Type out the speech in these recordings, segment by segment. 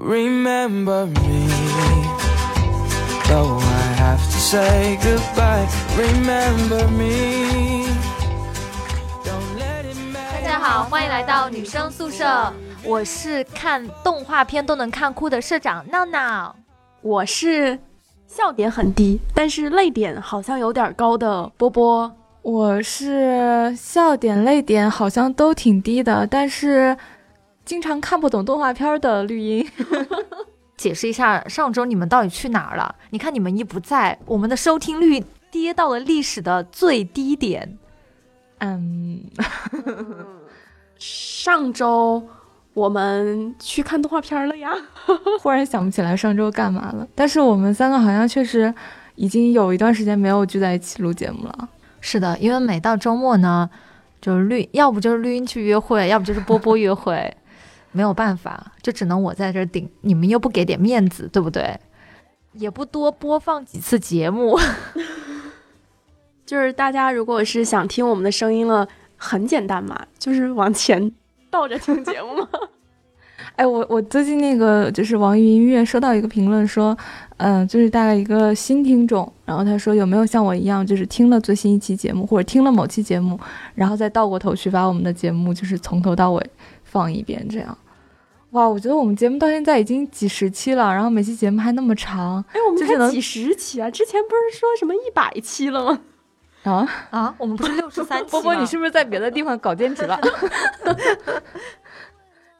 remember me. Though I have to say goodbye, remember me. Don't let it 大家好，欢迎来到女生宿舍，我是看动画片都能看哭的社长闹闹。我是笑点很低，但是泪点好像有点高的波波。我是笑点、泪点好像都挺低的，但是经常看不懂动画片的绿茵。解释一下，上周你们到底去哪儿了？你看你们一不在，我们的收听率跌到了历史的最低点。嗯，上周我们去看动画片了呀。忽然想不起来上周干嘛了，但是我们三个好像确实已经有一段时间没有聚在一起录节目了。是的，因为每到周末呢，就是绿，要不就是绿茵去约会，要不就是波波约会，没有办法，就只能我在这儿顶，你们又不给点面子，对不对？也不多播放几次节目，就是大家如果是想听我们的声音了，很简单嘛，就是往前倒着听节目嘛。哎，我我最近那个就是网易云音乐收到一个评论说，嗯、就是大概一个新听众，然后他说有没有像我一样，就是听了最新一期节目或者听了某期节目，然后再倒过头去把我们的节目就是从头到尾放一遍，这样。哇，我觉得我们节目到现在已经几十期了，然后每期节目还那么长哎，我们就是能才几十期啊！之前不是说什么一百期了吗？啊！啊，我们不是六十三期波波，你是不是在别的地方搞兼职了？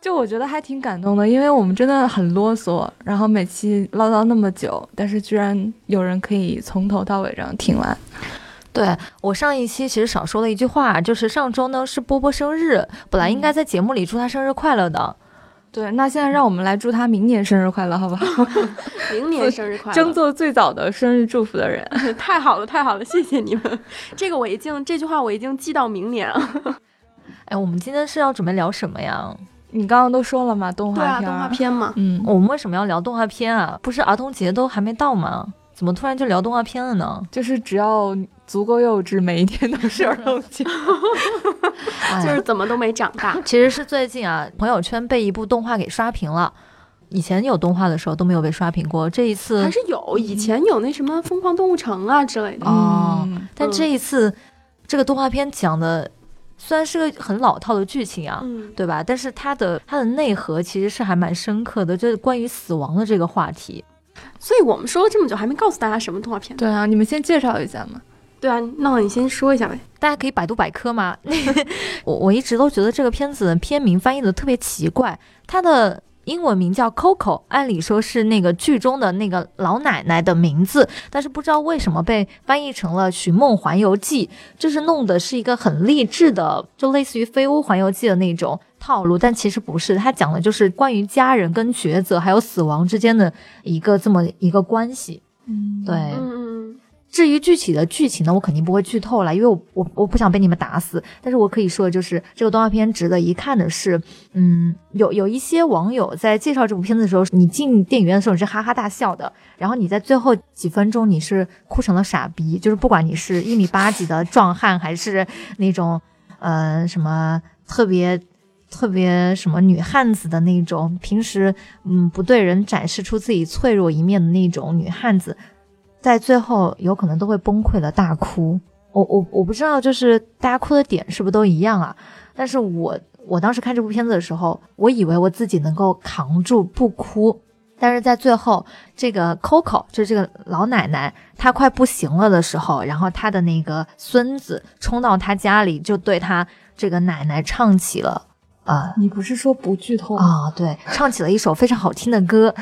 就我觉得还挺感动的，因为我们真的很啰嗦，然后每期唠叨那么久，但是居然有人可以从头到尾这样听完。对我上一期其实少说了一句话，就是上周呢是波波生日，本来应该在节目里祝他生日快乐的。对，那现在让我们来祝他明年生日快乐，好不好？明年生日快乐！争做最早的生日祝福的人。太好了，太好了，谢谢你们。这个我已经这句话我已经记到明年了。哎，我们今天是要准备聊什么呀？你刚刚都说了嘛，动画片，动画。片嘛。嗯，我们为什么要聊动画片啊？不是儿童节都还没到吗？怎么突然就聊动画片了呢？就是只要足够幼稚，每一天都是儿童节。哎 就是怎么都没长大。其实是最近啊，朋友圈被一部动画给刷屏了。以前有动画的时候都没有被刷屏过，这一次还是有，以前有那什么《疯狂动物城》啊之类的。哦嗯但这一次、这个动画片讲的虽然是个很老套的剧情啊，嗯，对吧？但是它的它的内核其实是还蛮深刻的，就是关于死亡的这个话题。所以我们说了这么久，还没告诉大家什么动画片。对啊，你们先介绍一下嘛。对啊，那你先说一下呗。大家可以百度百科吗。我我一直都觉得这个片子的片名翻译的特别奇怪，它的英文名叫 Coco，按理说是那个剧中的那个老奶奶的名字，但是不知道为什么被翻译成了《寻梦环游记》，就是弄的是一个很励志的，就类似于《飞屋环游记》的那种套路，但其实不是，它讲的就是关于家人跟抉择还有死亡之间的一个这么一个关系。嗯，对，嗯嗯至于具体的剧情呢，我肯定不会剧透了，因为我我我不想被你们打死。但是我可以说就是，这个动画片值得一看的是，嗯，有有一些网友在介绍这部片子的时候，你进电影院的时候你是哈哈大笑的，然后你在最后几分钟你是哭成了傻逼，就是不管你是一米八几的壮汉，还是那种呃什么特别。特别什么女汉子的那种，平时嗯不对人展示出自己脆弱一面的那种女汉子，在最后有可能都会崩溃的大哭。我我我不知道，就是大家哭的点是不是都一样啊？但是我我当时看这部片子的时候，我以为我自己能够扛住不哭，但是在最后，这个 Coco 就是这个老奶奶，她快不行了的时候，然后她的那个孙子冲到她家里，就对她这个奶奶唱起了啊你不是说不剧透吗？啊，对，唱起了一首非常好听的歌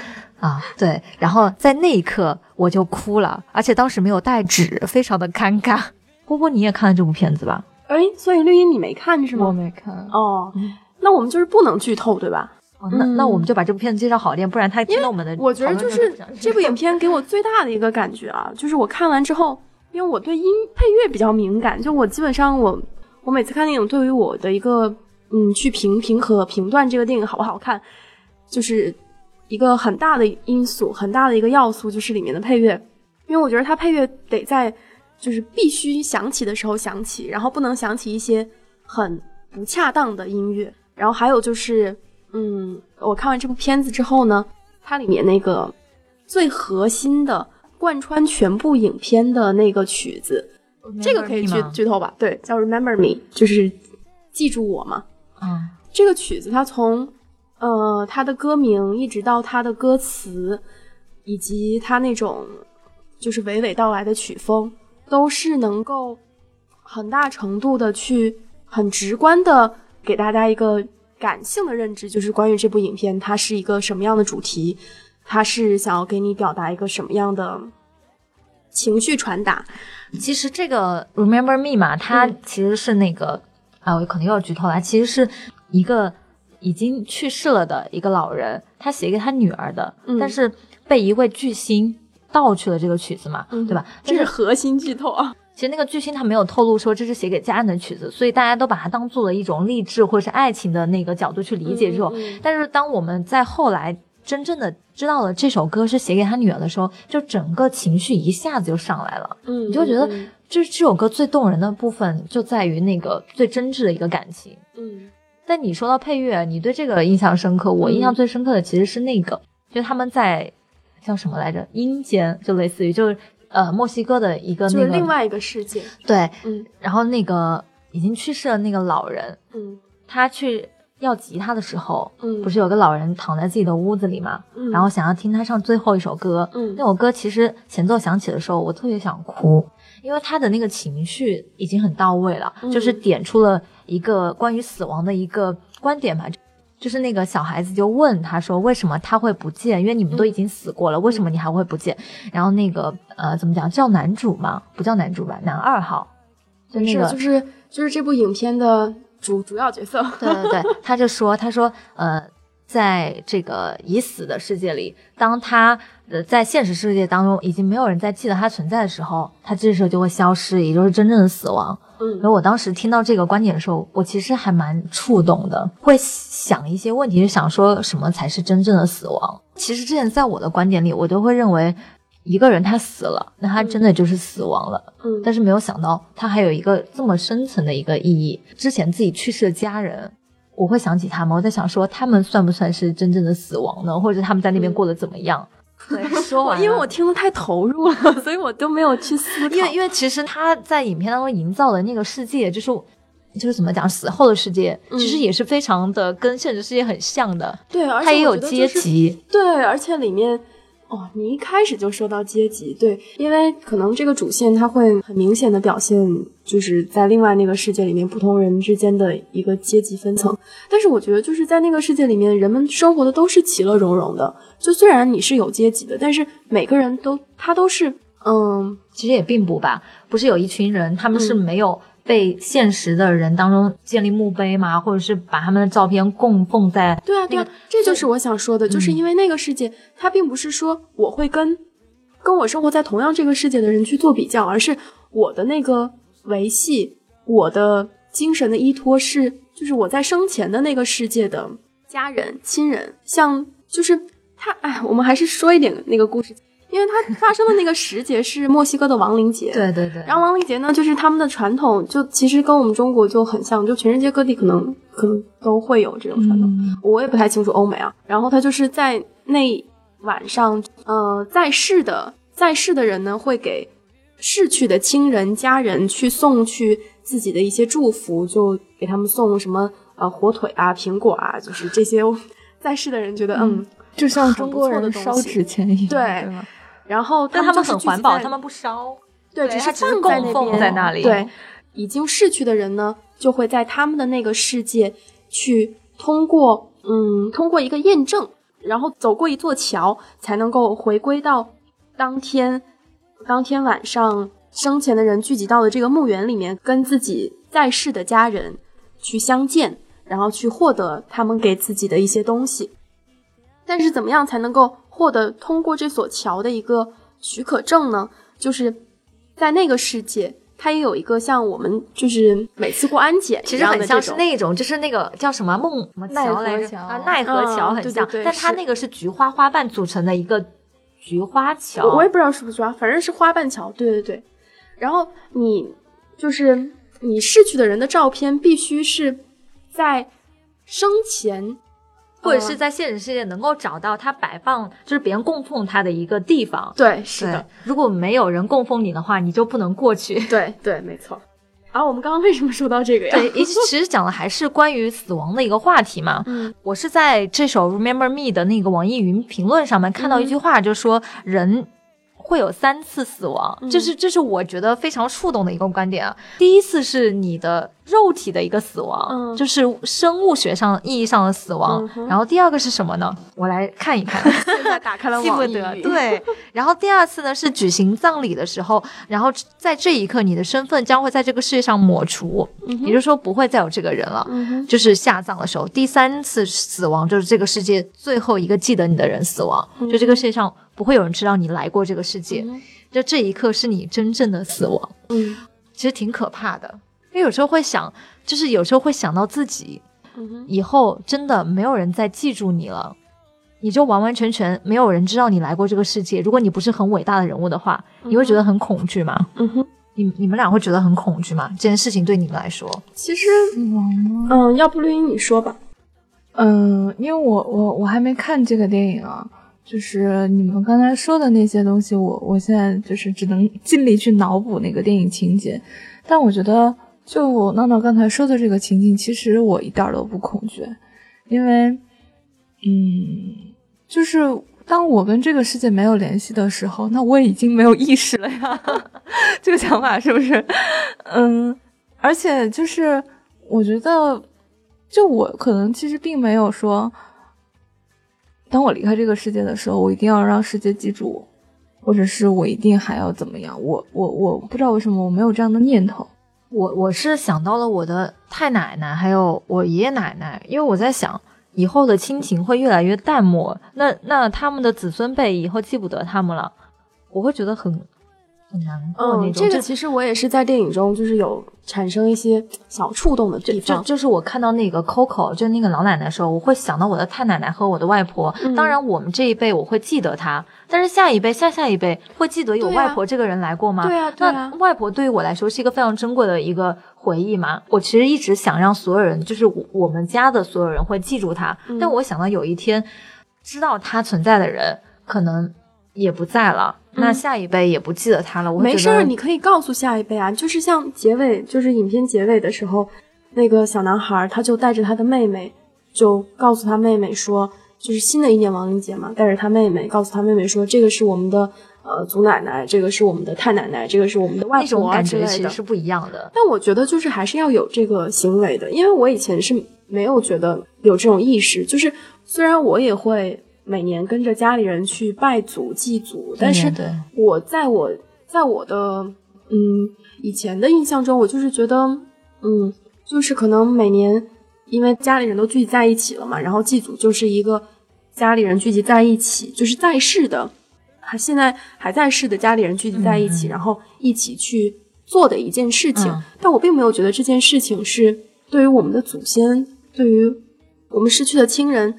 啊，对，然后在那一刻我就哭了，而且当时没有带纸，非常的尴尬。波波，你也看了这部片子吧？哎，所以绿茵你没看是吗我？没看。哦，那我们就是不能剧透，对吧？哦，那、嗯那我们就把这部片子介绍好一点，不然他听到我们的我觉得就是这部影片给我最大的一个感觉啊，就是我看完之后，因为我对音配乐比较敏感，就我基本上我我每次看电影，对于我的一个嗯去评评和评断这个电影好不好看，就是一个很大的因素，很大的一个要素就是里面的配乐，因为我觉得它配乐得在就是必须响起的时候响起，然后不能响起一些很不恰当的音乐。然后还有就是，嗯，我看完这部片子之后呢，它里面那个最核心的、贯穿全部影片的那个曲子，这个可以剧剧透吧？对，叫《Remember Me》，就是记住我嘛。嗯，这个曲子它从呃他的歌名一直到他的歌词，以及他那种就是娓娓道来的曲风，都是能够很大程度的去很直观的给大家一个感性的认知，就是关于这部影片它是一个什么样的主题，它是想要给你表达一个什么样的情绪传达。其实这个 Remember Me 嘛，它嗯其实是那个、啊，我可能又要剧透了，其实是一个已经去世了的一个老人，他写给他女儿的，嗯但是被一位巨星盗去了这个曲子嘛，嗯对吧？这是核心剧透啊！其实那个巨星他没有透露说这是写给家人的曲子，所以大家都把它当做了一种励志或者是爱情的那个角度去理解这种。嗯嗯但是当我们在后来真正的知道了这首歌是写给他女儿的时候，就整个情绪一下子就上来了。嗯，你就觉得嗯就是这首歌最动人的部分就在于那个最真挚的一个感情。嗯但你说到配乐，你对这个印象深刻，我印象最深刻的其实是那个，就他们在叫什么来着？阴间，就类似于就是呃墨西哥的一个那个是另外一个世界。对，嗯。然后那个已经去世的那个老人，嗯。他去要吉他的时候，嗯，不是有个老人躺在自己的屋子里嘛，嗯，然后想要听他唱最后一首歌，嗯。那首歌其实前奏响起的时候，我特别想哭，因为他的那个情绪已经很到位了，嗯就是点出了一个关于死亡的一个观点嘛。就是那个小孩子就问他说：“为什么他会不见？因为你们都已经死过了，为什么你还会不见？”然后那个呃，怎么讲叫男主嘛？不叫男主吧？男二号，就那个是就是就是这部影片的主主要角色。对对对，他就说，他说，呃，在这个已死的世界里，当他呃在现实世界当中已经没有人再记得他存在的时候，他这时候就会消失，也就是真正的死亡。嗯然后我当时听到这个观点的时候，我其实还蛮触动的，会想一些问题，就想说什么才是真正的死亡。其实之前在我的观点里，我都会认为。一个人他死了，那他真的就是死亡了。嗯但是没有想到，他还有一个这么深层的一个意义。之前自己去世的家人，我会想起他们，我在想说，他们算不算是真正的死亡呢？或者他们在那边过得怎么样？对，说完了，因为我听得太投入了，所以我都没有去思考。因为因为其实他在影片当中营造的那个世界，就是就是怎么讲，死后的世界，嗯其实也是非常的跟现实世界很像的。对，而且他也有阶级，对，而且里面哦，你一开始就说到阶级，对，因为可能这个主线它会很明显的表现，就是在另外那个世界里面不同人之间的一个阶级分层。但是我觉得就是在那个世界里面，人们生活的都是其乐融融的。就虽然你是有阶级的，但是每个人都他都是嗯其实也并不吧。不是有一群人，他们是嗯没有被现实的人当中建立墓碑吗？或者是把他们的照片供奉在对啊，对啊，这就是我想说的，就是因为那个世界，它并不是说我会跟跟我生活在同样这个世界的人去做比较，而是我的那个维系，我的精神的依托是，就是我在生前的那个世界的家人、亲人，像就是他，哎，我们还是说一点那个故事，因为它发生的那个时节是墨西哥的亡灵节，对对对，然后亡灵节呢，就是他们的传统，就其实跟我们中国就很像，就全世界各地可能可能都会有这种传统。嗯我也不太清楚欧美啊。然后他就是在那晚上，呃，在世的在世的人呢，会给逝去的亲人家人去送去自己的一些祝福，就给他们送什么呃火腿啊、苹果啊，就是这些在世的人觉得嗯。就像中国不错的人烧纸钱一样，对？然后但他们很环保，在他们不烧。对，只对只是放在供奉那边在那里对，已经逝去的人呢，就会在他们的那个世界去通过嗯，通过一个验证，然后走过一座桥，才能够回归到当天当天晚上生前的人聚集到的这个墓园里面，跟自己在世的家人去相见，然后去获得他们给自己的一些东西。但是怎么样才能够获得通过这所桥的一个许可证呢？就是在那个世界，它也有一个像我们就是每次过安检其实很像是。那种，就是那个叫什么梦什么奈何桥来着啊，奈何桥嗯对对很像，对但它那个是菊花花瓣组成的一个菊花桥。我我也不知道是不是啊，反正是花瓣桥。对对对。然后你就是你逝去的人的照片，必须是在生前或者是在现实世界能够找到它摆放，就是别人供奉它的一个地方。对，是的，，如果没有人供奉你的话，你就不能过去。对对，没错。啊，我们刚刚为什么说到这个呀？对，其实讲的还是关于死亡的一个话题嘛。嗯 我是在这首《Remember Me》的那个网易云评论上面看到一句话，就说人会有三次死亡，嗯这是这是我觉得非常触动的一个观点啊。第一次是你的肉体的一个死亡，嗯就是生物学上意义上的死亡。嗯然后第二个是什么呢？我来看一看。现在打开了记不网易得，对。然后第二次呢是举行葬礼的时候，然后在这一刻，你的身份将会在这个世界上抹除，也就是说不会再有这个人了。嗯，就是下葬的时候，第三次死亡就是这个世界最后一个记得你的人死亡，就这个世界上不会有人知道你来过这个世界，嗯就这一刻是你真正的死亡，嗯其实挺可怕的。因为有时候会想，就是有时候会想到自己以后真的没有人再记住你了，你就完完全全没有人知道你来过这个世界。如果你不是很伟大的人物的话，你会觉得很恐惧吗？嗯哼。你你们俩会觉得很恐惧吗？这件事情对你们来说，其实？嗯，要不绿茵你说吧。嗯，因为我我我还没看这个电影啊，就是你们刚才说的那些东西，我我现在就是只能尽力去脑补那个电影情节，但我觉得就我闹闹刚才说的这个情景，其实我一点儿都不恐惧，因为，嗯，就是当我跟这个世界没有联系的时候，那我已经没有意识了呀，这个想法是不是？嗯，而且就是我觉得。就我可能其实并没有说，当我离开这个世界的时候，我一定要让世界记住我，或者是我一定还要怎么样。我我我不知道为什么我没有这样的念头。我我是想到了我的太奶奶，还有我爷爷奶奶，因为我在想，以后的亲情会越来越淡漠，那那他们的子孙辈以后记不得他们了，我会觉得很很难过那种。嗯，这个其实我也是在电影中，就是有产生一些小触动的地方。就就是我看到那个 Coco，就那个老奶奶的时候，我会想到我的太奶奶和我的外婆。嗯当然，我们这一辈我会记得她，但是下一辈、下下一辈会记得有外婆这个人来过吗？对啊对啊那外婆对于我来说是一个非常珍贵的一个回忆嘛。我其实一直想让所有人，就是我我们家的所有人会记住她，嗯但我想到有一天知道她存在的人可能也不在了，那下一辈也不记得他了。我没事儿，你可以告诉下一辈啊，就是像结尾，就是影片结尾的时候，那个小男孩儿他就带着他的妹妹，就告诉他妹妹说，就是新的一年亡灵节嘛，带着他妹妹，告诉他妹妹说，这个是我们的呃祖奶奶，这个是我们的太奶奶，这个是我们的外婆啊感觉之类的。其实是不一样的。但我觉得就是还是要有这个行为的，因为我以前是没有觉得有这种意识，就是虽然我也会每年跟着家里人去拜祖祭祖，但是对我在我在我的嗯以前的印象中，我就是觉得嗯，就是可能每年因为家里人都聚集在一起了嘛，然后祭祖就是一个家里人聚集在一起，就是在世的，还现在还在世的家里人聚集在一起，然后一起去做的一件事情。嗯但我并没有觉得这件事情是对于我们的祖先，对于我们失去的亲人。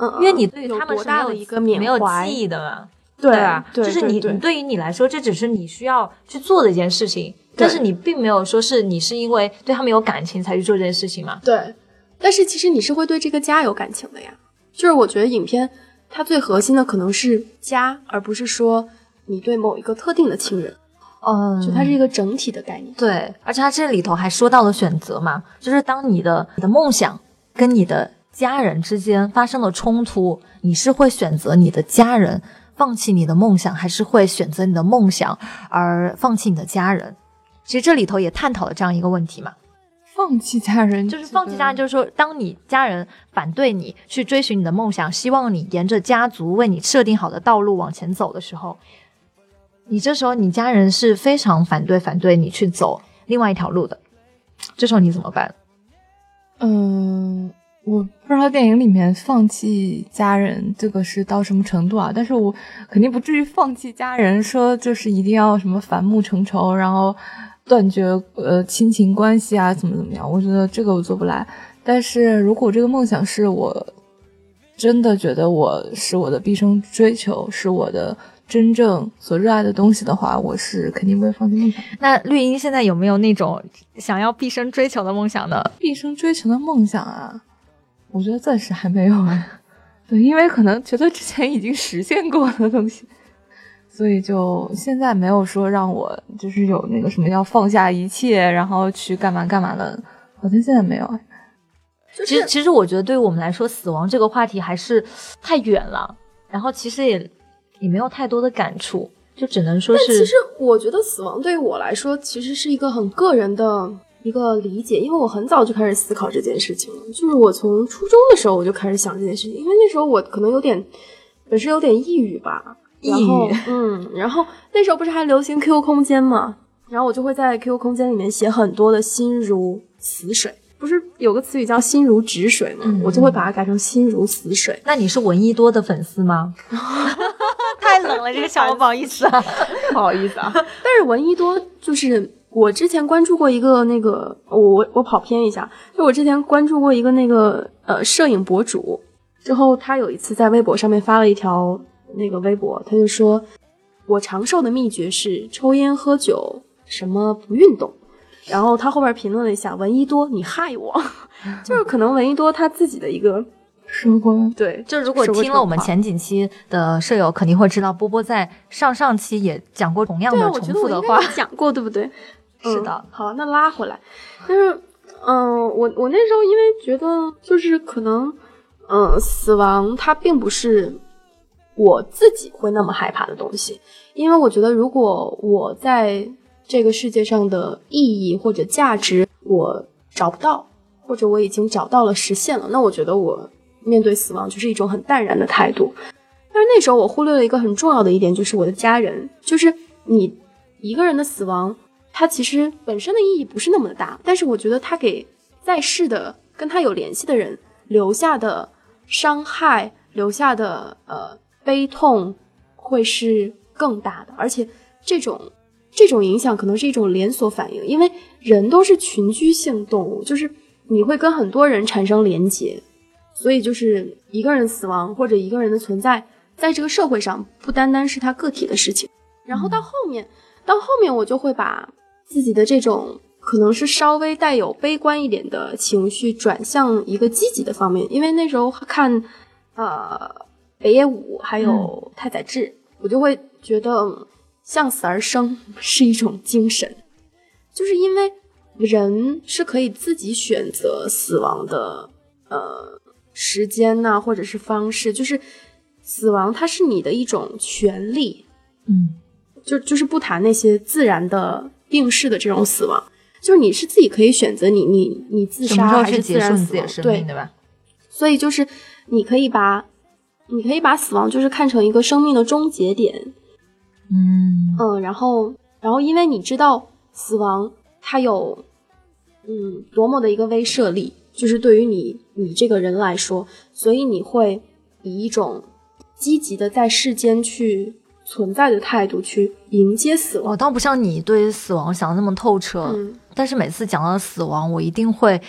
嗯，因为你对于他们是没有多大的一个缅没有怀，记忆的嘛，对吧？就是你，对你对于你来说，这只是你需要去做的一件事情，但是你并没有说是你是因为对他们有感情才去做这件事情嘛。对，但是其实你是会对这个家有感情的呀。就是我觉得影片它最核心的可能是家，而不是说你对某一个特定的亲人，嗯，就它是一个整体的概念。对，而且它这里头还说到了选择嘛，就是当你的你的梦想跟你的家人之间发生了冲突，你是会选择你的家人，放弃你的梦想，还是会选择你的梦想而放弃你的家人？其实这里头也探讨了这样一个问题嘛，放弃家人，就是放弃家人，就是说，当你家人反对你去追寻你的梦想，希望你沿着家族为你设定好的道路往前走的时候，你这时候你家人是非常反对反对你去走另外一条路的，这时候你怎么办？嗯，我不知道电影里面放弃家人这个是到什么程度啊？但是我肯定不至于放弃家人，说就是一定要什么反目成仇，然后断绝呃亲情关系啊，怎么怎么样？我觉得这个我做不来。但是如果这个梦想是我真的觉得我是我的毕生追求，是我的真正所热爱的东西的话，我是肯定不会放弃梦想。那绿茵现在有没有那种想要毕生追求的梦想呢？毕生追求的梦想啊，我觉得暂时还没有哎，对，因为可能觉得之前已经实现过的东西，所以就现在没有说让我就是有那个什么要放下一切，然后去干嘛干嘛的，好像现在没有哎。其实，其实我觉得对于我们来说，死亡这个话题还是太远了，然后其实也也没有太多的感触，就只能说是。其实我觉得死亡对于我来说，其实是一个很个人的一个理解，因为我很早就开始思考这件事情了，就是我从初中的时候我就开始想这件事情，因为那时候我可能有点本身有点抑郁吧，然后嗯，然后那时候不是还流行 QQ 空间嘛，然后我就会在 QQ 空间里面写很多的心如死水。不是有个词语叫“心如止水”吗？我就会把它改成“心如死水”。那你是闻一多的粉丝吗？太冷了，这个小不好意思啊，不好意思啊。但是闻一多就是我之前关注过一个那个，我我我跑偏一下，就我之前关注过一个那个呃摄影博主，之后他有一次在微博上面发了一条那个微博，他就说我长寿的秘诀是抽烟喝酒，什么不运动。然后他后边评论了一下：“闻一多，你害我。”就是可能闻一多他自己的一个收获。对，就如果听了我们前几期的舍友，肯定会知道波波在上上期也讲过同样的重复的话。讲过对不对？是的。好，那拉回来。但是，嗯，我我那时候因为觉得，就是可能，嗯，死亡它并不是我自己会那么害怕的东西，因为我觉得如果我在。这个世界上的意义或者价值，我找不到，或者我已经找到了，实现了。那我觉得我面对死亡就是一种很淡然的态度。但是那时候我忽略了一个很重要的一点，就是我的家人。就是你一个人的死亡，它其实本身的意义不是那么的大，但是我觉得它给在世的跟他有联系的人留下的伤害，留下的呃悲痛会是更大的，而且这种。这种影响可能是一种连锁反应，因为人都是群居性动物，就是你会跟很多人产生连结，所以就是一个人死亡或者一个人的存在，在这个社会上不单单是他个体的事情。然后到后面，到后面我就会把自己的这种可能是稍微带有悲观一点的情绪转向一个积极的方面，因为那时候看呃北野武还有太宰治，我就会觉得。向死而生是一种精神，就是因为人是可以自己选择死亡的，呃，时间呐，或者是方式，就是死亡它是你的一种权利，嗯，就就是不谈那些自然的病逝的这种死亡，就是你是自己可以选择你你你自杀还是自然死亡，对对吧？所以就是你可以把你可以把死亡就是看成一个生命的终结点。嗯嗯，然后然后，因为你知道死亡它有嗯多么的一个威慑力，就是对于你你这个人来说，所以你会以一种积极的在世间去存在的态度去迎接死亡。我倒不像你对死亡想的那么透彻，但是每次讲到死亡，我一定会。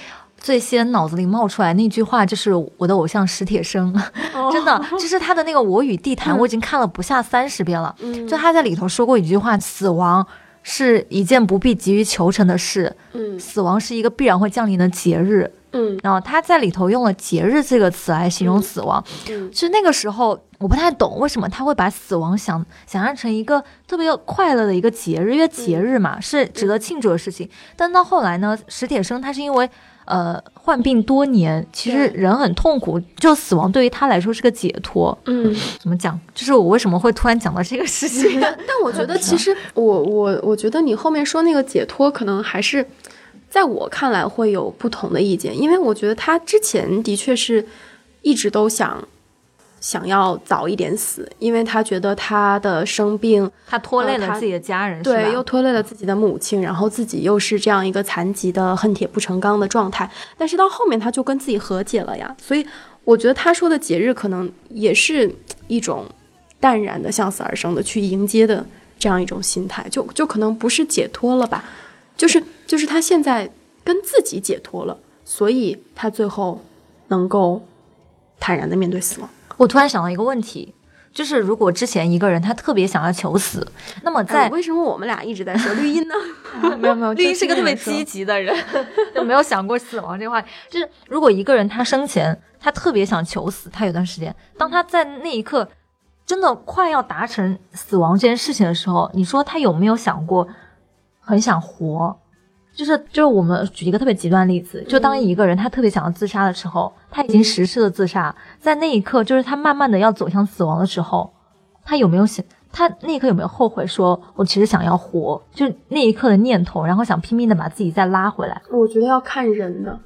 最先脑子里冒出来那句话就是我的偶像史铁生，真的就是他的那个《我与地坛》，我已经看了不下三十遍了。就他在里头说过一句话：“死亡是一件不必急于求成的事，死亡是一个必然会降临的节日。”嗯，然后他在里头用了“节日”这个词来形容死亡。其实那个时候我不太懂为什么他会把死亡想想象成一个特别快乐的一个节日，因为节日嘛是值得庆祝的事情。但到后来呢，史铁生他是因为。呃，患病多年，其实人很痛苦，就死亡对于他来说是个解脱。嗯，怎么讲？就是我为什么会突然讲到这个事情？但我觉得，其实我我我觉得你后面说那个解脱，可能还是在我看来会有不同的意见，因为我觉得他之前的确是一直都想。想要早一点死，因为他觉得他的生病，他拖累了自己的家人，对，又拖累了自己的母亲，然后自己又是这样一个残疾的恨铁不成钢的状态。但是到后面他就跟自己和解了呀，所以我觉得他说的节日可能也是一种淡然的向死而生的去迎接的这样一种心态，就就可能不是解脱了吧，就是就是他现在跟自己解脱了，所以他最后能够坦然的面对死亡。我突然想到一个问题，就是如果之前一个人他特别想要求死，那么在、哎为什么我们俩一直在说绿茵呢？没 有没有，绿茵是个特别积积极的人，就没有想过死亡这个话题。就是如果一个人他生前他特别想求死，他有段时间，当他在那一刻真的快要达成死亡这件事情的时候，你说他有没有想过很想活？就是就是我们举一个特别极端的例子，就当一个人他特别想要自杀的时候，他已经实施了自杀，在那一刻，就是他慢慢的要走向死亡的时候，他有没有想？他那一刻有没有后悔说，我其实想要活，就那一刻的念头，然后想拼命的把自己再拉回来。我觉得要看人的。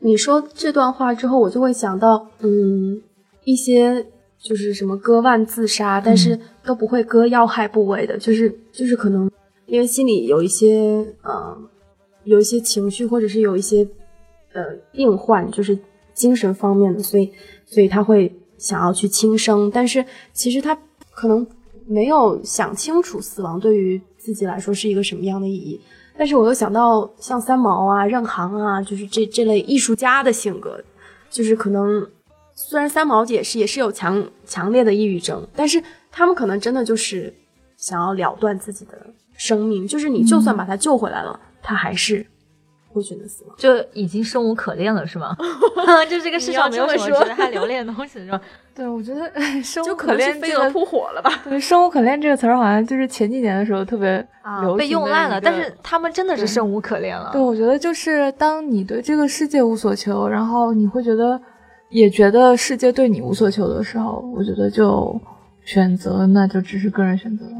你说这段话之后，我就会想到，嗯，一些就是什么割腕自杀，但是都不会割要害部位的，就是就是可能因为心里有一些呃有一些情绪，或者是有一些呃病患，就是精神方面的，所以所以他会想要去轻生，但是其实他可能没有想清楚死亡对于自己来说是一个什么样的意义。但是我又想到像三毛啊、任航啊，就是这这类艺术家的性格，就是可能虽然三毛也是也是有强强烈的抑郁症，但是他们可能真的就是想要了断自己的生命，就是你就算把他救回来了，他还是会选择死亡。就已经生无可恋了，是吗？就这个世上没有什么值得他留恋的东西，是吧？对，我觉得生无可恋这个飞蛾扑火了吧？对，生无可恋这个词儿好像就是前几年的时候特别啊，被用烂了。但是他们真的是生无可恋了。对，我觉得就是当你对这个世界无所求，然后你会觉得也觉得世界对你无所求的时候，我觉得就选择那就只是个人选择了。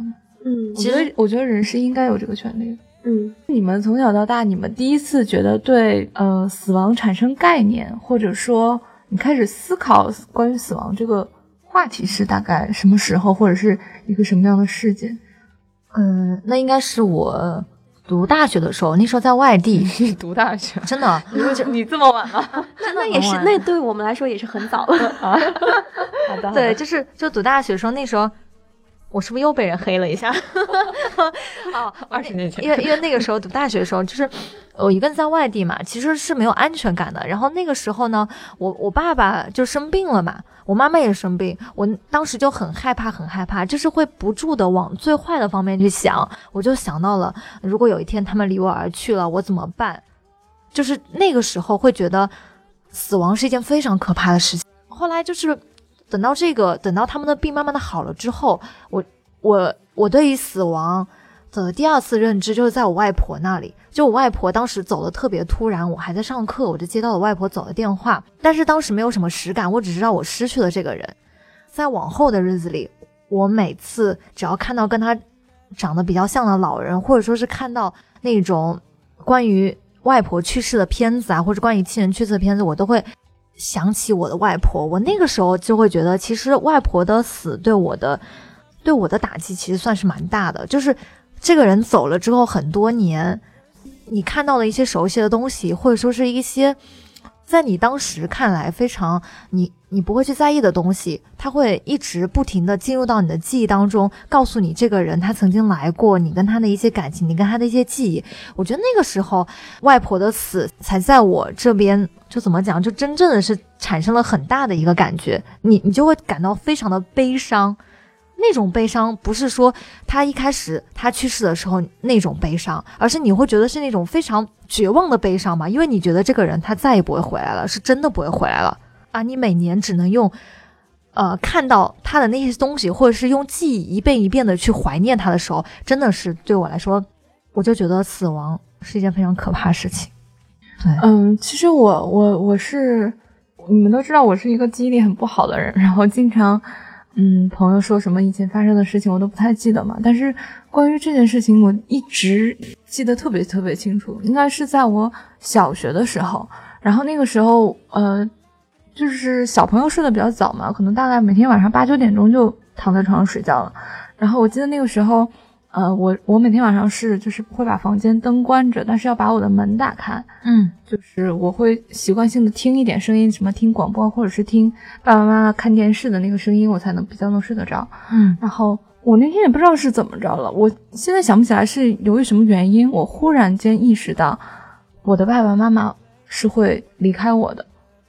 嗯其实我觉得人是应该有这个权利的。嗯你们从小到大，你们第一次觉得对呃死亡产生概念，或者说你开始思考关于死亡这个话题是大概什么时候，或者是一个什么样的事件？嗯，那应该是我读大学的时候，那时候在外地，你读大学，真的，你这么晚吗？真的那也是，那对我们来说也是很早了。啊好的，对，就是就读大学的时候，那时候我是不是又被人黑了一下？哦，二十年前因为因为那个时候读大学的时候，就是我一个人在外地嘛，其实是没有安全感的。然后那个时候呢，我我爸爸就生病了嘛，我妈妈也生病，我当时就很害怕，很害怕，就是会不住的往最坏的方面去想。我就想到了，如果有一天他们离我而去了，我怎么办？就是那个时候会觉得死亡是一件非常可怕的事情。后来就是等到这个，等到他们的病慢慢的好了之后，我我我对于死亡的第二次认知就是在我外婆那里。就我外婆当时走的特别突然，我还在上课，我就接到了外婆走的电话，但是当时没有什么实感，我只知道我失去了这个人。在往后的日子里，我每次只要看到跟他长得比较像的老人，或者说是看到那种关于外婆去世的片子啊，或者关于亲人去世的片子，我都会想起我的外婆。我那个时候就会觉得，其实外婆的死对我的对我的打击其实算是蛮大的。就是这个人走了之后很多年，你看到了一些熟悉的东西，或者说是一些在你当时看来非常你你不会去在意的东西，它会一直不停的进入到你的记忆当中，告诉你这个人他曾经来过，你跟他的一些感情，你跟他的一些记忆。我觉得那个时候，外婆的死才在我这边，就怎么讲，就真正的是产生了很大的一个感觉，你你就会感到非常的悲伤。那种悲伤不是说他一开始他去世的时候那种悲伤，而是你会觉得是那种非常绝望的悲伤嘛，因为你觉得这个人他再也不会回来了，是真的不会回来了啊！你每年只能用，呃，看到他的那些东西，或者是用记忆一遍一遍的去怀念他的时候，真的是对我来说，我就觉得死亡是一件非常可怕的事情。对，嗯，其实我我我是，你们都知道我是一个记忆力很不好的人，然后经常，嗯，朋友说什么以前发生的事情我都不太记得嘛。但是关于这件事情，我一直记得特别特别清楚，应该是在我小学的时候，然后那个时候，呃，就是小朋友睡得比较早嘛，可能大概每天晚上八九点钟就躺在床上睡觉了。然后我记得那个时候，呃，我我每天晚上是就是会把房间灯关着，但是要把我的门打开。嗯就是我会习惯性的听一点声音，什么听广播或者是听爸爸妈妈看电视的那个声音，我才能比较能睡得着。嗯然后我那天也不知道是怎么着了，我现在想不起来是由于什么原因，我忽然间意识到我的爸爸妈妈是会离开我的，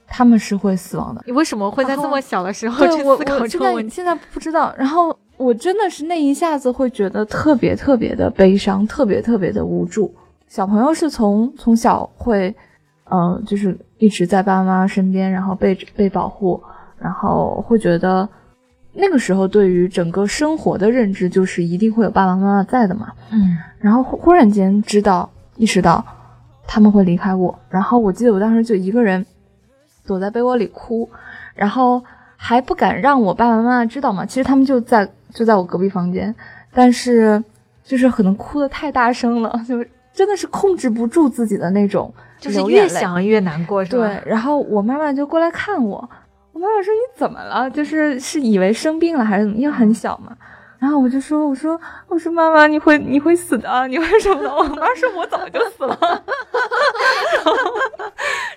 他们是会死亡的。你为什么会在这么小的时候去思考这个问题？现在不知道，然后我真的是那一下子会觉得特别特别的悲伤，特别特别的无助。小朋友是从从小会，嗯、就是一直在爸爸妈妈身边，然后被被保护，然后会觉得那个时候对于整个生活的认知就是一定会有爸爸妈妈在的嘛。嗯然后忽忽然间知道意识到他们会离开我，然后我记得我当时就一个人躲在被窝里哭，然后还不敢让我爸爸妈妈知道嘛，其实他们就在就在我隔壁房间，但是就是可能哭的太大声了，就真的是控制不住自己的那种就是越想越难过，是吧？对，然后我妈妈就过来看我，我妈妈说你怎么了？就是是以为生病了还是怎么？因为很小嘛。然后我就说，我说，我说妈妈，你会你会死的，你会什么的？我妈说，我早就死了。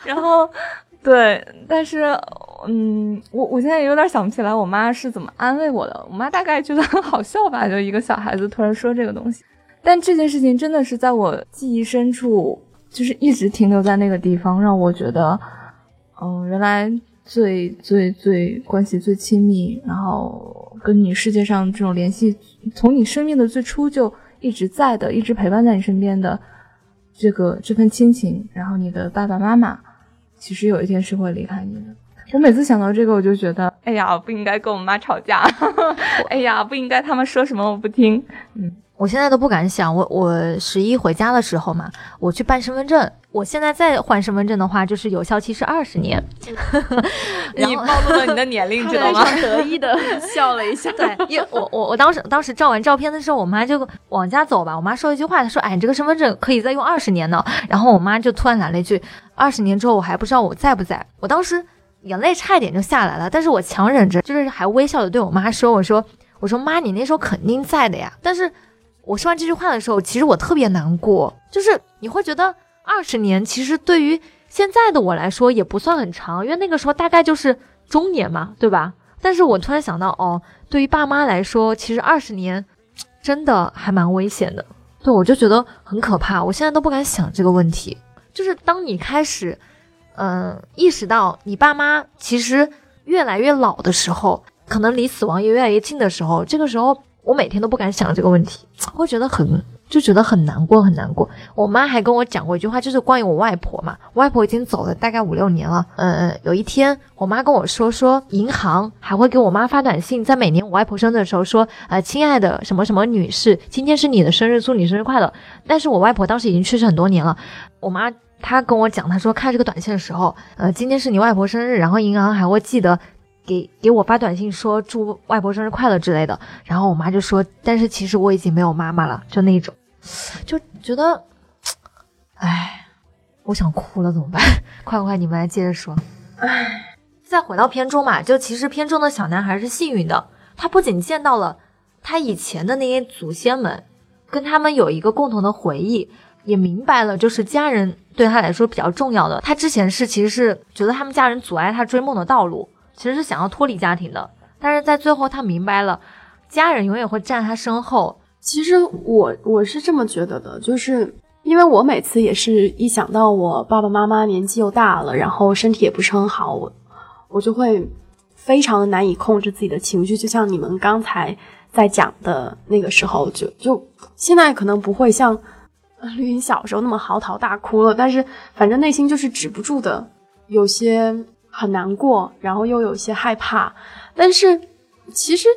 然后，对，但是，嗯，我我现在有点想不起来我妈是怎么安慰我的。我妈大概觉得很好笑吧，就一个小孩子突然说这个东西。但这件事情真的是在我记忆深处，就是一直停留在那个地方，让我觉得，嗯，原来最最最关系最亲密，然后跟你世界上这种联系，从你生命的最初就一直在的，一直陪伴在你身边的这个这份亲情，然后你的爸爸妈妈，其实有一天是会离开你的。我每次想到这个，我就觉得，哎呀，不应该跟我妈吵架，哎呀，不应该他们说什么我不听，嗯我现在都不敢想，我我十一回家的时候嘛，我去办身份证，我现在再换身份证的话，就是有效期是二十年。你暴露了你的年龄，知道吗？得意的 笑了一下。对，因为我我我当时当时照完照片的时候，我妈就往家走吧，我妈说一句话，她说：“哎，你这个身份证可以再用二十年呢。”然后我妈就突然来了一句：“二十年之后我还不知道我在不在。”我当时眼泪差一点就下来了，但是我强忍着，就是还微笑的对我妈说：“我说我说妈，你那时候肯定在的呀。”但是我说完这句话的时候，其实我特别难过，就是你会觉得二十年其实对于现在的我来说也不算很长，因为那个时候大概就是中年嘛，对吧？但是我突然想到，哦，对于爸妈来说，其实二十年真的还蛮危险的。对，我就觉得很可怕，我现在都不敢想这个问题。就是当你开始，嗯、意识到你爸妈其实越来越老的时候，可能离死亡也越来越近的时候，这个时候我每天都不敢想这个问题，会觉得很就觉得很难过，很难过。我妈还跟我讲过一句话，就是关于我外婆嘛。外婆已经走了大概五六年了。嗯，有一天我妈跟我说，说银行还会给我妈发短信，在每年我外婆生日的时候说，呃，亲爱的什么什么女士，今天是你的生日，祝你生日快乐。但是我外婆当时已经去世很多年了，我妈她跟我讲，她说看这个短信的时候，呃，今天是你外婆生日，然后银行还会记得。给给我发短信说祝外婆生日快乐之类的，然后我妈就说，但是其实我已经没有妈妈了，就那种，就觉得，唉，我想哭了，怎么办？快快，你们来接着说。唉，再回到片中嘛，就其实片中的小男孩是幸运的，他不仅见到了他以前的那些祖先们，跟他们有一个共同的回忆，也明白了就是家人对他来说比较重要的。他之前是其实是觉得他们家人阻碍他追梦的道路，其实是想要脱离家庭的，但是在最后他明白了，家人永远会站他身后。其实我我是这么觉得的，就是因为我每次也是一想到我爸爸妈妈年纪又大了，然后身体也不是很好，我我就会非常的难以控制自己的情绪，就像你们刚才在讲的那个时候，就 就现在可能不会像绿茵小时候那么嚎啕大哭了，但是反正内心就是止不住的，有些很难过，然后又有些害怕，但是其实。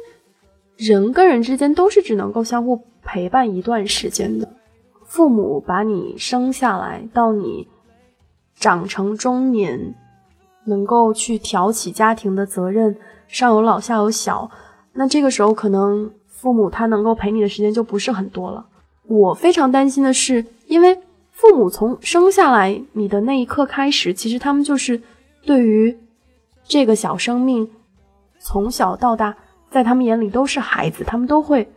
人跟人之间都是只能够相互陪伴一段时间的。父母把你生下来，到你长成中年，能够去挑起家庭的责任，上有老下有小，那这个时候可能父母他能够陪你的时间就不是很多了。我非常担心的是，因为父母从生下来你的那一刻开始，其实他们就是对于这个小生命从小到大。在他们眼里都是孩子，他们都会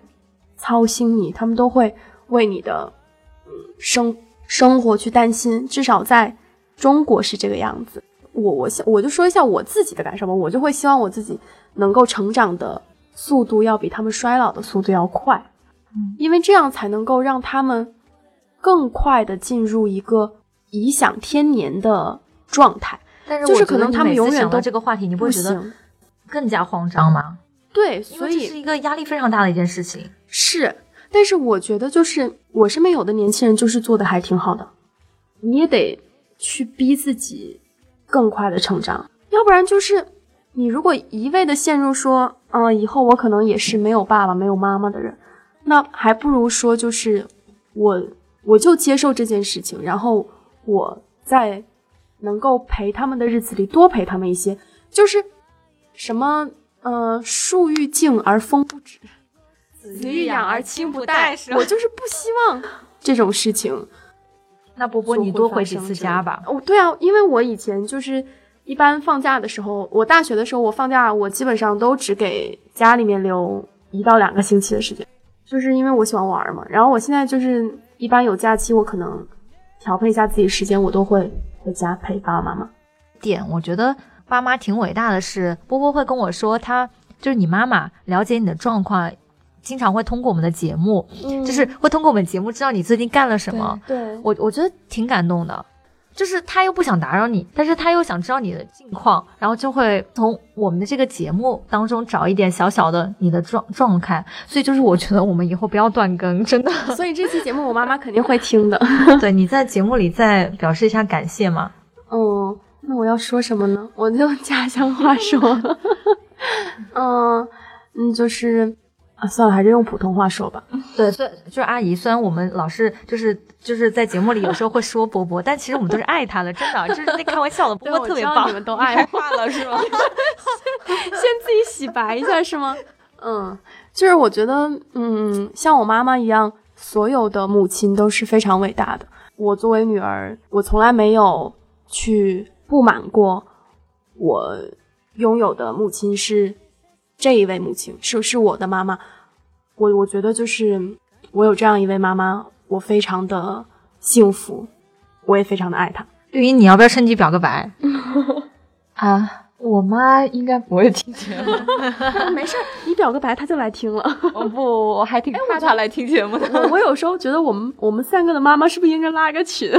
操心你，他们都会为你的嗯生生活去担心。至少在中国是这个样子。我我我就说一下我自己的感受吧，我就会希望我自己能够成长的速度要比他们衰老的速度要快，嗯，因为这样才能够让他们更快的进入一个颐享天年的状态。但是就是可能他们永远都这个话题，你不会觉得。更加慌张吗？对，因所以是一个压力非常大的一件事情。是，但是我觉得就是我身边有的年轻人就是做的还挺好的，你也得去逼自己更快的成长，要不然就是你如果一味的陷入说，嗯、以后我可能也是没有爸爸没有妈妈的人，那还不如说就是我我就接受这件事情，然后我在能够陪他们的日子里多陪他们一些，就是什么呃树欲静而风不止。子欲养而亲不待，是我就是不希望这种事情。那波波，你多回几次家吧。哦，对啊，因为我以前就是一般放假的时候，我大学的时候我放假，我基本上都只给家里面留一到两个星期的时间，就是因为我喜欢玩嘛。然后我现在就是一般有假期，我可能调配一下自己时间，我都会回家陪爸爸妈妈。点，我觉得爸妈挺伟大的是，波波会跟我说，他就是你妈妈了解你的状况，经常会通过我们的节目，嗯就是会通过我们节目知道你最近干了什么。对，我我觉得挺感动的，就是他又不想打扰你，但是他又想知道你的近况，然后就会从我们的这个节目当中找一点小小的你的状状态。所以就是我觉得我们以后不要断更，真的。所以这期节目我妈妈肯定会听的。对，你在节目里再表示一下感谢嘛。嗯，那我要说什么呢？我就用家乡话说。嗯嗯，就是啊，算了，还是用普通话说吧。对，虽就是阿姨，虽然我们老是就是就是在节目里有时候会说波波，但其实我们都是爱她的，真的就是那开玩笑的，波波特别棒。你们都爱 化了是吗？先自己洗白一下是吗？嗯，就是我觉得，嗯，像我妈妈一样，所有的母亲都是非常伟大的。我作为女儿，我从来没有去不满过我拥有的母亲是这一位母亲，是是我的妈妈。我我觉得就是我有这样一位妈妈，我非常的幸福，我也非常的爱她。对于，你要不要趁机表个白？啊，我妈应该不会听节目，没事儿，你表个白，她就来听了。我不，我还挺怕她来听节目的。我我有时候觉得我们我们三个的妈妈是不是应该拉个群？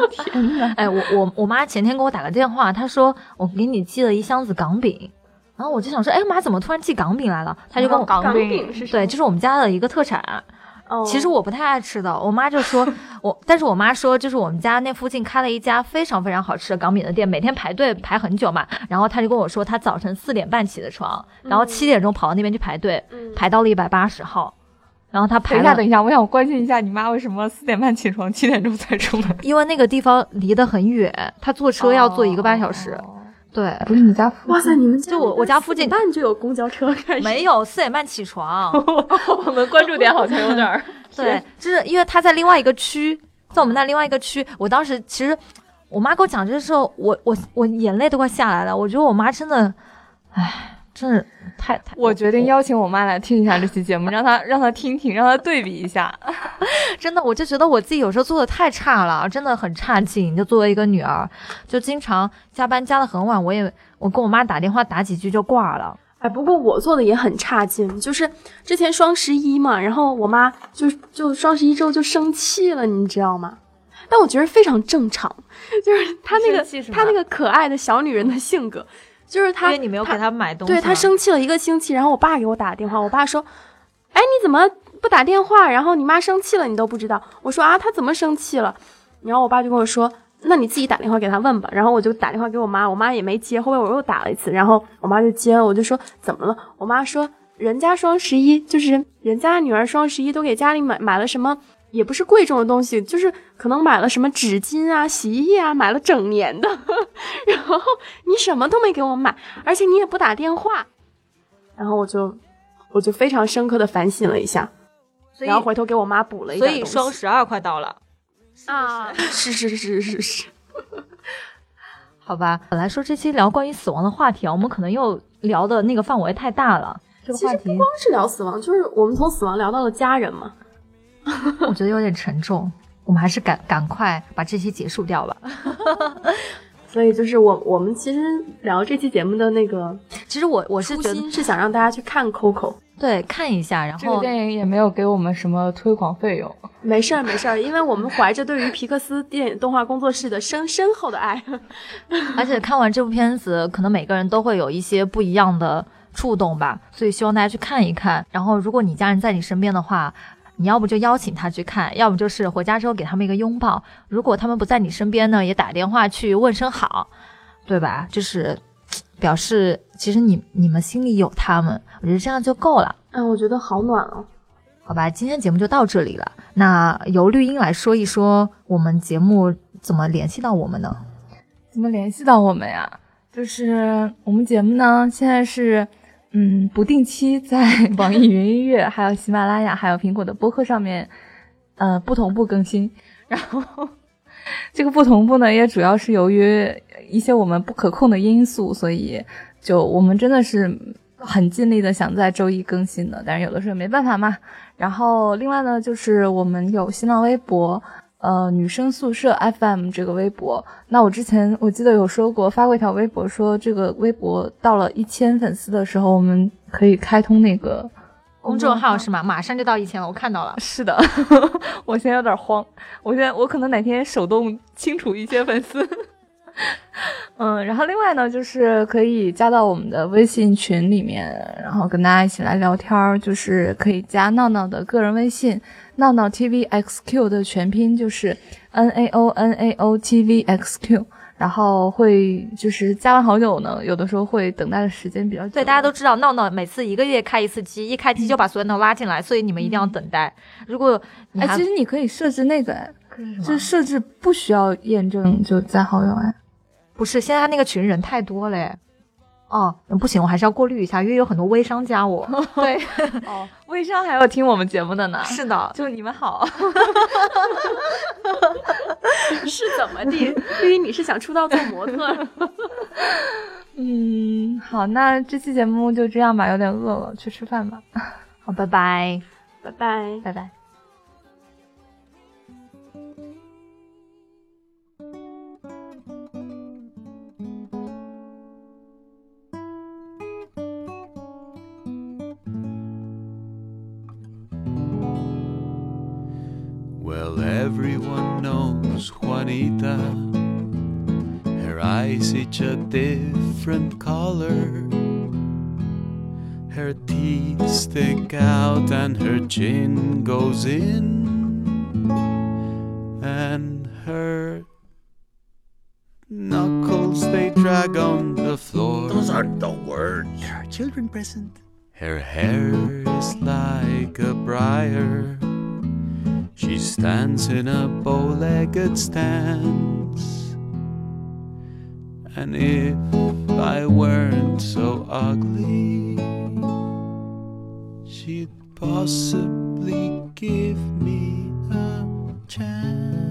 哎，我我我妈前天给我打个电话，她说我给你寄了一箱子港饼，然后我就想说，哎妈，怎么突然寄港饼来了？她就跟我港饼对，这是我们家的一个特产。哦其实我不太爱吃的，我妈就说 我，但是我妈说，就是我们家那附近开了一家非常非常好吃的港饼的店，每天排队排很久嘛。然后她就跟我说，她早晨四点半起的床，然后七点钟跑到那边去排队，排到了一百八十号。然后她排等一下，了等，一下，我想关心一下你妈为什么四点半起床，七点钟才出门？因为那个地方离得很远，她坐车要坐一个半小时。对，不是你家附哇塞，你们家就我我家附近半就有公交车开始，没有四点半起床。我们关注点好像有点儿。对，就是因为他在另外一个区，在我们那另外一个区。我当时其实我妈给我讲这个时候，我我我眼泪都快下来了。我觉得我妈真的，唉，真是太太……我决定邀请我妈来听一下这期节目，让她让她听听，让她对比一下。真的，我就觉得我自己有时候做的太差了，真的很差劲。就作为一个女儿，就经常加班加的很晚，我也我跟我妈打电话打几句就挂了。哎，不过我做的也很差劲，就是之前双十一嘛，然后我妈就就双十一之后就生气了，你知道吗？但我觉得非常正常，就是她那个她那个可爱的小女人的性格，就是他因为你没有给她她买东西嘛，对他生气了一个星期，然后我爸给我打电话，我爸说：“哎，你怎么不打电话？然后你妈生气了，你都不知道。”我说：“啊，她怎么生气了？”然后我爸就跟我说：“那你自己打电话给他问吧。”然后我就打电话给我妈，我妈也没接。后面我又打了一次，然后我妈就接了，我就说：“怎么了？”我妈说：“人家双十一就是人家女儿双十一都给家里买买了什么。”也不是贵重的东西，就是可能买了什么纸巾啊、洗衣液啊，买了整年的，然后你什么都没给我买，而且你也不打电话，然后我就我就非常深刻的反省了一下，然后回头给我妈补了一所以点东西双十二快到了。啊，是 是是是是是，好吧，本来说这期聊关于死亡的话题啊，我们可能又聊的那个范围太大了。这个话题光是聊死亡，就是我们从死亡聊到了家人嘛。我觉得有点沉重，我们还是赶赶快把这期结束掉吧。所以就是我我们其实聊这期节目的那个 其实我我是初觉得，心是想让大家去看 Coco，对，看一下，然后这个电影也没有给我们什么推广费用。没事儿没事儿，因为我们怀着对于皮克斯电影动画工作室的深深厚的爱。而且看完这部片子，可能每个人都会有一些不一样的触动吧，所以希望大家去看一看。然后，如果你家人在你身边的话，你要不就邀请他去看，要不就是回家之后给他们一个拥抱。如果他们不在你身边呢，也打电话去问声好，对吧？就是表示其实你你们心里有他们，我觉得这样就够了。哎，我觉得好暖哦。好吧，今天节目就到这里了。那由绿茵来说一说我们节目怎么联系到我们呢？怎么联系到我们呀？就是我们节目呢，现在是嗯不定期在 网易云音乐、还有喜马拉雅、还有苹果的播客上面，呃不同步更新。然后这个不同步呢，也主要是由于一些我们不可控的因素，所以就我们真的是很尽力的想在周一更新的，但是有的时候没办法嘛。然后另外呢，就是我们有新浪微博，呃，女生宿舍 FM 这个微博。那我之前我记得有说过，发过一条微博，说这个微博到了一千粉丝的时候，我们可以开通那个公众号是吗？马上就到一千了，我看到了。是的，我现在有点慌，我现在我可能哪天手动清除一些粉丝。嗯，然后另外呢，就是可以加到我们的微信群里面，然后跟大家一起来聊天儿。就是可以加闹闹的个人微信，闹闹 tvxq 的全拼就是 n a o n a o t v x q。然后会就是加完好友呢，有的时候会等待的时间比较久。对，大家都知道闹闹每次一个月开一次机，一开机就把所有人都拉进来，所以你们一定要等待。如果哎，其实你可以设置那个，就设置不需要验证就加好友哎。不是，现在那个群人太多了，哦，不行，我还是要过滤一下，因为有很多微商加我。对，哦，微商还有听我们节目的呢。是的，就你们好。是怎么地？绿茵，你是想出道做模特？嗯，好，那这期节目就这样吧，有点饿了，去吃饭吧。好，拜拜，拜拜，拜拜。Everyone knows Juanita. Her eyes each a different color. Her teeth stick out and her chin goes in. And her knuckles they drag on the floor. Those aren't the words. There are children present. Her hair is like a briar. Stands in a bow legged stance. And if I weren't so ugly, she'd possibly give me a chance.